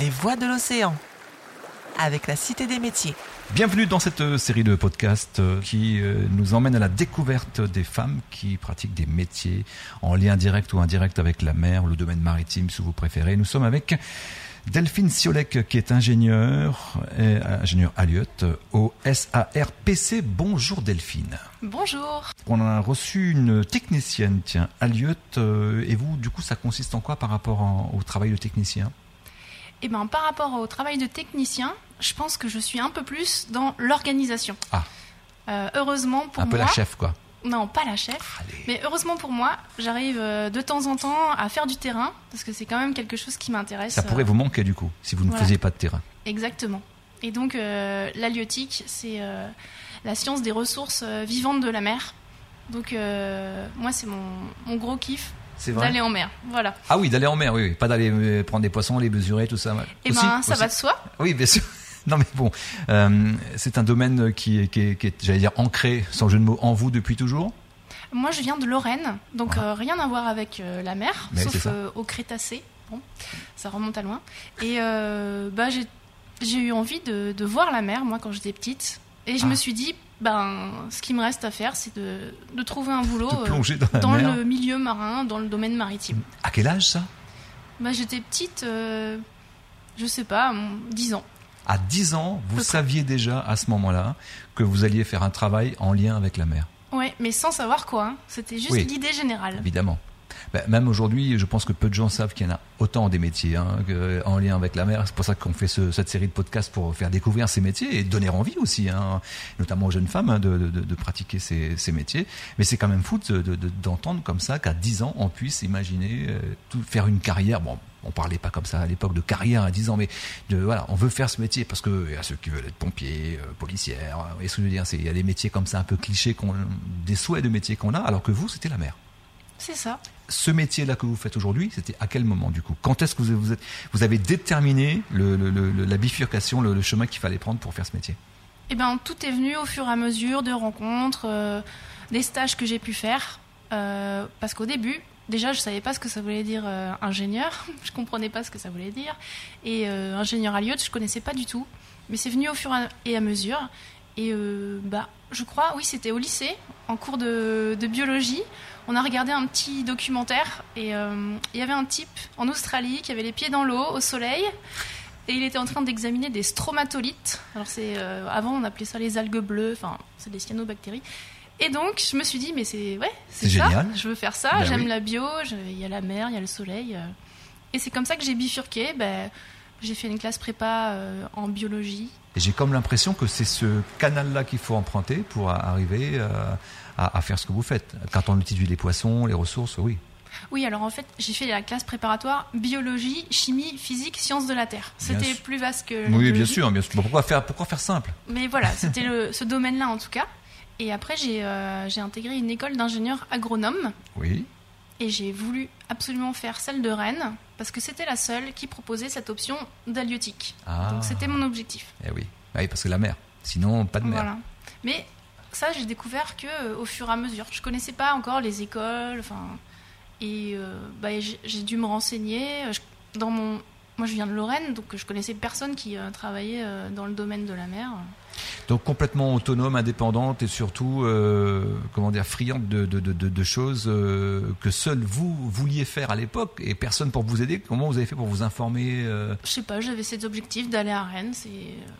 Les voix de l'océan avec la Cité des métiers. Bienvenue dans cette euh, série de podcasts euh, qui euh, nous emmène à la découverte des femmes qui pratiquent des métiers en lien direct ou indirect avec la mer, le domaine maritime si vous préférez. Nous sommes avec Delphine Siolek qui est ingénieure, et, ingénieure Alliot au SARPC. Bonjour Delphine. Bonjour. On a reçu une technicienne, tiens, Alliot. et vous, du coup, ça consiste en quoi par rapport en- au travail de technicien? Eh ben, par rapport au travail de technicien, je pense que je suis un peu plus dans l'organisation. Ah. Euh, heureusement pour Un peu moi. la chef, quoi. Non, pas la chef. Allez. Mais heureusement pour moi, j'arrive euh, de temps en temps à faire du terrain parce que c'est quand même quelque chose qui m'intéresse. Ça pourrait euh, vous manquer du coup, si vous ne voilà. faisiez pas de terrain. Exactement. Et donc, euh, l'halieutique, c'est euh, la science des ressources vivantes de la mer. Donc, moi, c'est mon, mon gros kiff C'est d'aller en mer. Voilà. Ah oui, d'aller en mer, oui, oui. Pas d'aller euh, prendre des poissons, les mesurer, tout ça. Et Aussi, ben, ça aussi. va de soi. Oui, bien sûr. Non mais bon, euh, c'est un domaine qui est, qui est, qui est, j'allais dire, ancré, sans jeu de mots, en vous depuis toujours? Moi, je viens de Lorraine, donc Ah. euh, rien à voir avec euh, la mer, Mais sauf au Crétacé. Bon, ça remonte à loin. Et bah, j'ai j'ai eu envie de, de voir la mer, moi, quand j'étais petite. Et je Ah. me suis dit, ben, ce qui me reste à faire, c'est de, de trouver un boulot euh, dans le milieu marin, dans le domaine maritime. À quel âge ça? Bah, j'étais petite, euh, je sais pas, mon- 10 ans. À 10 ans, vous saviez déjà à ce moment-là que vous alliez faire un travail en lien avec la mer, Ouais, mais sans savoir quoi. hein. C'était juste Oui. l'idée générale. évidemment. Ben, même aujourd'hui, je pense que peu de gens savent qu'il y en a autant des métiers hein, en lien avec la mer. C'est pour ça qu'on fait ce- cette série de podcasts pour faire découvrir ces métiers et donner envie aussi, hein, notamment aux jeunes femmes, hein, de, de- de- pratiquer ces, ces métiers. Mais c'est quand même fou de- de- d'entendre comme ça qu'à 10 ans, on puisse imaginer euh, tout, faire une carrière. Bon, on parlait pas comme ça à l'époque de carrière à 10 ans, mais de, voilà, on veut faire ce métier parce que il y a ceux qui veulent être pompiers, euh, policières. Voyez ce que je veux dire Il y a des métiers comme ça un peu clichés, des souhaits de métiers qu'on a, alors que vous, c'était la mer C'est ça. ce métier-là que vous faites aujourd'hui, c'était à quel moment du coup? Quand est-ce que vous, vous, êtes- vous avez déterminé le, le- le- le- la bifurcation, le, chemin qu'il fallait prendre pour faire ce métier? Eh ben, tout est venu au fur et à mesure de rencontres, euh, des stages que j'ai pu faire. Euh, parce qu'au début, déjà, je savais pas ce que ça voulait dire euh, ingénieur. je comprenais pas ce que ça voulait dire. Et ingénieur à Lyon, je connaissais pas du tout. Mais c'est venu au fur et à mesure. Et euh, bah, je crois, oui, c'était au lycée, en cours de, de biologie. On a regardé un petit documentaire et euh, il y avait un type en Australie qui avait les pieds dans l'eau, au soleil. Et il était en train d'examiner des stromatolites. Alors c'est euh, avant on appelait ça les algues bleues, enfin c'est des cyanobactéries. Et donc je me suis dit mais c'est ouais c'est ça, génial. je veux faire ça. Ben J'aime oui. la bio, il y a la mer, il y a le soleil. euh. Et c'est comme ça que j'ai bifurqué. Ben, j'ai fait une classe prépa euh, en biologie. Et j'ai comme l'impression que c'est ce canal-là qu'il faut emprunter pour arriver euh, à, à faire ce que vous faites. Quand on utilise les poissons, les ressources, oui. Oui, alors en fait, j'ai fait la classe préparatoire biologie, chimie, physique, sciences de la terre. C'était plus vaste que Oui, bien sûr, bien sûr. Pourquoi faire, pourquoi faire simple? Mais voilà, c'était ce domaine-là en tout cas. Et après, j'ai euh, intégré une école d'ingénieur agronome Oui. Et j'ai voulu absolument faire celle de Rennes parce que c'était la seule qui proposait cette option d'halieutique. Ah. Donc c'était mon objectif. Eh oui. Ah oui, parce que la mer. Sinon, pas de mer. Voilà. Mais ça, j'ai découvert que euh, au fur et à mesure. Je connaissais pas encore les écoles, enfin, et euh, bah, j'ai j'ai dû me renseigner. Je- Dans mon, moi, je viens de Lorraine, donc je connaissais personne qui euh, travaillait euh, dans le domaine de la mer. Donc complètement autonome, indépendante et surtout, euh, comment dire, friande de, de, de, de- choses euh, que seul vous vouliez faire à l'époque et personne pour vous aider. Comment vous avez fait pour vous informer euh, Je sais pas, j'avais cet objectif d'aller à Rennes. Euh,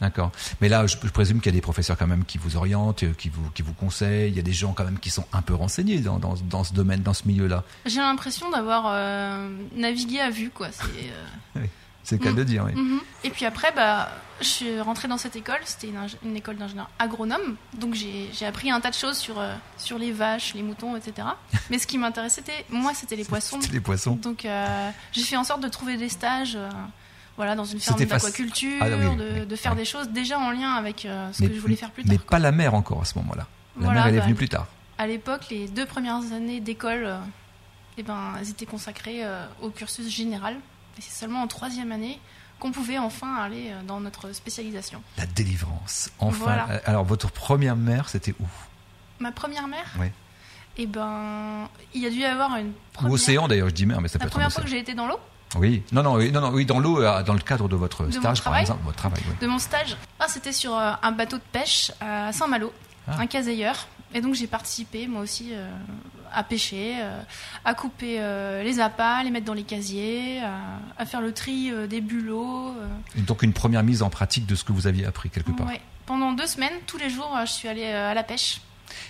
D'accord. Mais là, je, je présume qu'il y a des professeurs quand même qui vous orientent, euh, qui vous, qui vous conseillent. Il y a des gens quand même qui sont un peu renseignés dans, dans, dans ce domaine, dans ce milieu-là. J'ai l'impression d'avoir euh, navigué à vue, quoi. C'est, euh, C'est le cas de le dire, oui. mhm. Et puis après, bah, je suis rentrée dans cette école. C'était une, école d'ingénieur agronome. Donc j'ai appris un tas de choses sur, euh, sur les vaches, les moutons, etc. Mais ce qui m'intéressait, moi, c'était les poissons. C'était les poissons. Donc euh, j'ai fait en sorte de trouver des stages. euh, voilà, dans une ferme d'aquaculture, Ah, oui, de, oui, de faire des choses déjà en lien avec ce que je voulais faire plus tard. Mais quoi. pas la mer encore à ce moment-là. La Voilà, mer, elle est bah, venue plus tard. À l'époque, les deux premières années d'école, eh ben, elles étaient consacrées au cursus général. Et c'est seulement en troisième année qu'on pouvait enfin aller euh, dans notre spécialisation. La délivrance. Enfin. Voilà. Euh, Alors, votre première mer, c'était où? Ma première mère, Ouais. eh ben, il y a dû y avoir une Ou première... océan d'ailleurs, je dis mer, mais ça peut La être un première fois que j'ai été dans l'eau, Oui, non, non, oui, non, non, oui, dans l'eau, euh, dans le cadre de votre mon stage, par exemple, votre travail. oui. De mon stage, ah, c'était sur un bateau de pêche à Saint-Malo, Ah. un caseilleur. Et donc j'ai participé moi aussi euh, à pêcher, euh, à couper euh, les appâts, les mettre dans les casiers, à, à faire le tri des bulots. Et Donc une première mise en pratique de ce que vous aviez appris quelque part. Ouais. Pendant deux semaines, tous les jours, je suis allée à la pêche.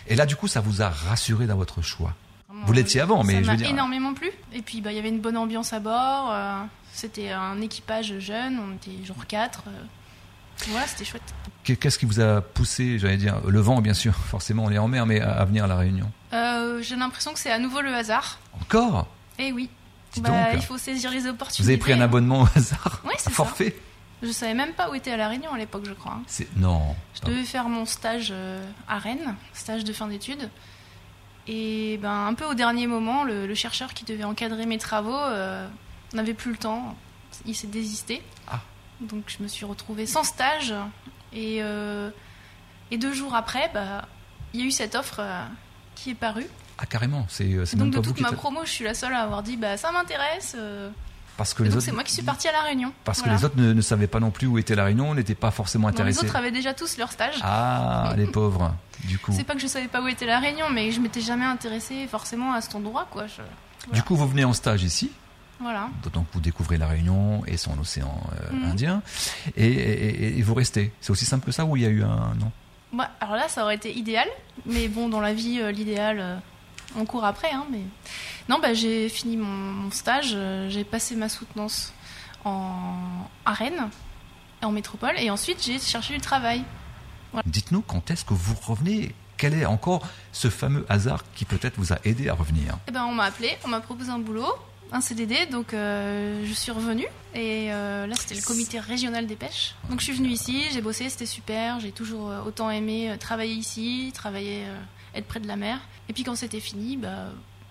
Et là, du coup, ça vous a rassuré dans votre choix? Vraiment, Vous l'étiez avant, mais ça je veux m'a dire- énormément plu. Et puis bah, il y avait une bonne ambiance à bord. c'était un équipage jeune, on était genre quatre. Voilà, c'était chouette. Qu'est- Qu'est-ce qui vous a poussé, j'allais dire, le vent, bien sûr, forcément, on est en mer, mais à, venir à la Réunion? Euh, j'ai l'impression que c'est à nouveau le hasard. Encore? Eh oui. Bah, donc. il faut saisir les opportunités. Vous avez pris un abonnement au hasard Oui, c'est ça. forfait Je savais même pas où était à La Réunion à l'époque, je crois. C'est Non. Je devais faire mon stage euh, à Rennes, stage de fin d'études. Et ben, un peu au dernier moment, le, le chercheur qui devait encadrer mes travaux euh, n'avait plus le temps. Il s'est désisté. Ah. Donc je me suis retrouvée sans stage. Et, euh, et deux jours après, bah, il y a eu cette offre euh, qui est parue. Ah, carrément, c'est euh, même de pas toute ma promo, je suis la seule à avoir dit bah, ça m'intéresse. euh. Parce que les donc autres... c'est moi qui suis partie à La Réunion. Parce Voilà. que les autres ne, ne savaient pas non plus où était la Réunion, n'étaient pas forcément Non, les intéressés. autres avaient déjà tous leur stage. Ah, les pauvres, du coup. C'est pas que je savais pas où était la Réunion, mais je m'étais jamais intéressée forcément à cet endroit, quoi. Je- Du coup, vous venez en stage ici, Voilà. donc vous découvrez la Réunion et son océan euh, Mhm. Indien, et, et- et vous restez. C'est aussi simple que ça ou il y a eu un... Non? Bah, alors là, ça aurait été idéal, mais bon, dans la vie, euh, l'idéal, euh, on court après, hein. Mais non, bah, j'ai fini mon, mon stage, j'ai passé ma soutenance en à Rennes, en métropole, et ensuite j'ai cherché du travail. Dites-nous quand est-ce que vous revenez? Quel est encore ce fameux hasard qui peut-être vous a aidé à revenir? Et ben, on m'a appelé, on m'a proposé un boulot, un CDD, donc euh, je suis revenue. Et euh, là, c'était le comité régional des pêches. Donc je suis venue ici, j'ai bossé, c'était super. J'ai toujours euh, autant aimé travailler ici, travailler, être près de la mer. Et puis quand c'était fini, bah,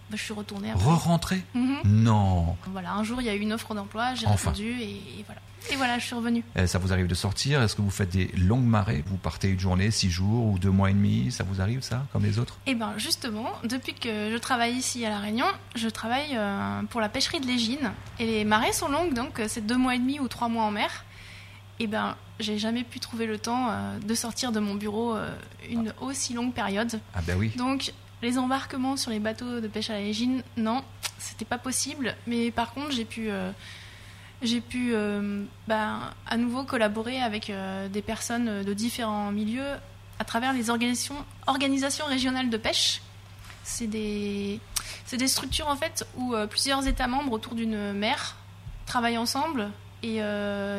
bah, je suis retournée. après. Re-rentrer Mhm. Non Voilà, un jour, il y a eu une offre d'emploi, j'ai Enfin. répondu et, et voilà. Et voilà, je suis revenue. Euh, Ça vous arrive de sortir? Est-ce que vous faites des longues marées? Vous partez une journée, six jours ou deux mois et demi? Ça vous arrive ça, comme les autres? Et ben justement, depuis que je travaille ici à La Réunion, je travaille euh, pour la pêcherie de l'Égine. Et les marées sont longues, donc euh, c'est deux mois et demi ou trois mois en mer. Et ben j'ai jamais pu trouver le temps de sortir de mon bureau une aussi longue période. Ah ben oui. Donc les embarquements sur les bateaux de pêche à l'Égine, non, c'était pas possible. Mais par contre, j'ai pu, euh, j'ai pu ben, à nouveau collaborer avec euh, des personnes de différents milieux à travers les organisations, régionales de pêche. C'est des, c'est des structures en fait où plusieurs États membres autour d'une mer travaillent ensemble et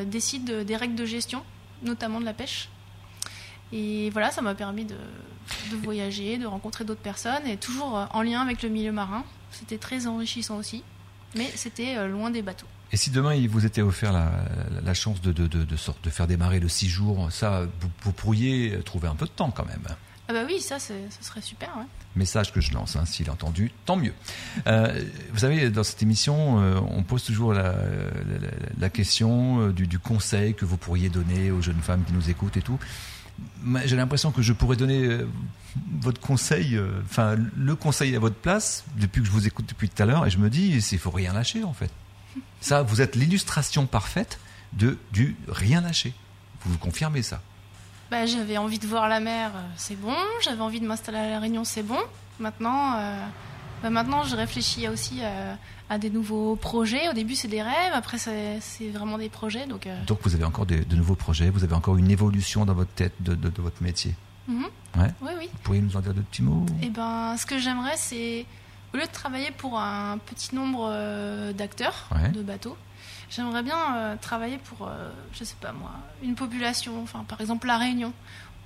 décident des règles de gestion, notamment de la pêche. Et voilà, ça m'a permis de, de voyager, de rencontrer d'autres personnes, et toujours euh, en lien avec le milieu marin. C'était très enrichissant aussi, mais c'était euh, loin des bateaux. Et si demain il vous était offert la, la- la chance de, de, de, de, sorte- de faire démarrer le six jours, ça, vous, vous pourriez trouver un peu de temps quand même. Ah bah oui, ça, ça serait super. ouais. Message que je lance, hein, s'il est entendu, tant mieux. Euh, vous savez, dans cette émission, euh, on pose toujours la, la, la- la question du, du conseil que vous pourriez donner aux jeunes femmes qui nous écoutent et tout. J'ai l'impression que je pourrais donner euh, votre conseil, euh, enfin le conseil à votre place, depuis que je vous écoute depuis tout à l'heure, et je me dis, il faut rien lâcher en fait. Ça, vous êtes l'illustration parfaite de du rien lâcher. Vous vous confirmez ça Bah, j'avais envie de voir la mer, euh, c'est bon. J'avais envie de m'installer à La Réunion, c'est bon. Maintenant, maintenant je réfléchis aussi euh, à des nouveaux projets. Au début, c'est des rêves, après, c'est vraiment des projets. Donc, euh, Donc vous avez encore des- de nouveaux projets, vous avez encore une évolution dans votre tête de, de- de votre métier. Ouais. Oui, oui. Vous pourriez nous en dire deux petits mots Eh ben, ce que j'aimerais, c'est au lieu de travailler pour un petit nombre euh, d'acteurs Ouais. de bateaux, j'aimerais bien euh, travailler pour, euh, je sais pas moi, une population, enfin par exemple la Réunion,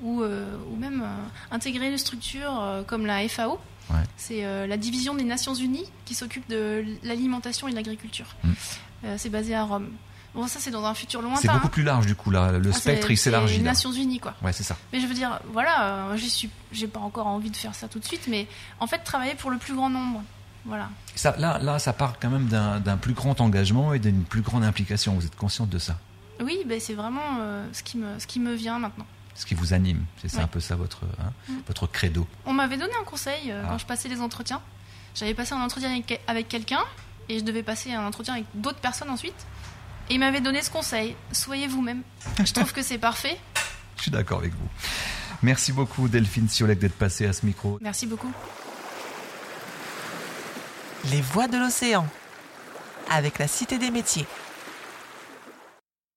ou, euh, ou même euh, intégrer une structure euh, comme la FAO. Ouais. C'est euh, la division des Nations Unies qui s'occupe de l'alimentation et de l'agriculture. Mm. Euh, c'est basé à Rome. Bon, ça c'est dans un futur lointain. C'est beaucoup hein. plus large du coup là, le Ah, spectre il s'élargit C'est les. Nations Unies quoi. Ouais, c'est ça. Mais je veux dire, voilà, euh, suis, j'ai pas encore envie de faire ça tout de suite, mais en fait, travailler pour le plus grand nombre. Voilà. ça. Là, là, ça part quand même d'un d'un plus grand engagement et d'une plus grande implication. Vous êtes consciente de ça? Oui, ben, c'est vraiment euh, ce, qui me, ce qui me vient maintenant. Ce qui vous anime, c'est un peu ça votre, hein, Mm. votre credo. On m'avait donné un conseil euh, Ah. quand je passais les entretiens. J'avais passé un entretien avec, avec quelqu'un et je devais passer un entretien avec d'autres personnes ensuite. Et il m'avait donné ce conseil soyez vous-même. Je trouve que c'est parfait. Je suis d'accord avec vous. Merci beaucoup Delphine Siolek d'être passée à ce micro. Merci beaucoup. Les voix de l'océan avec la Cité des métiers.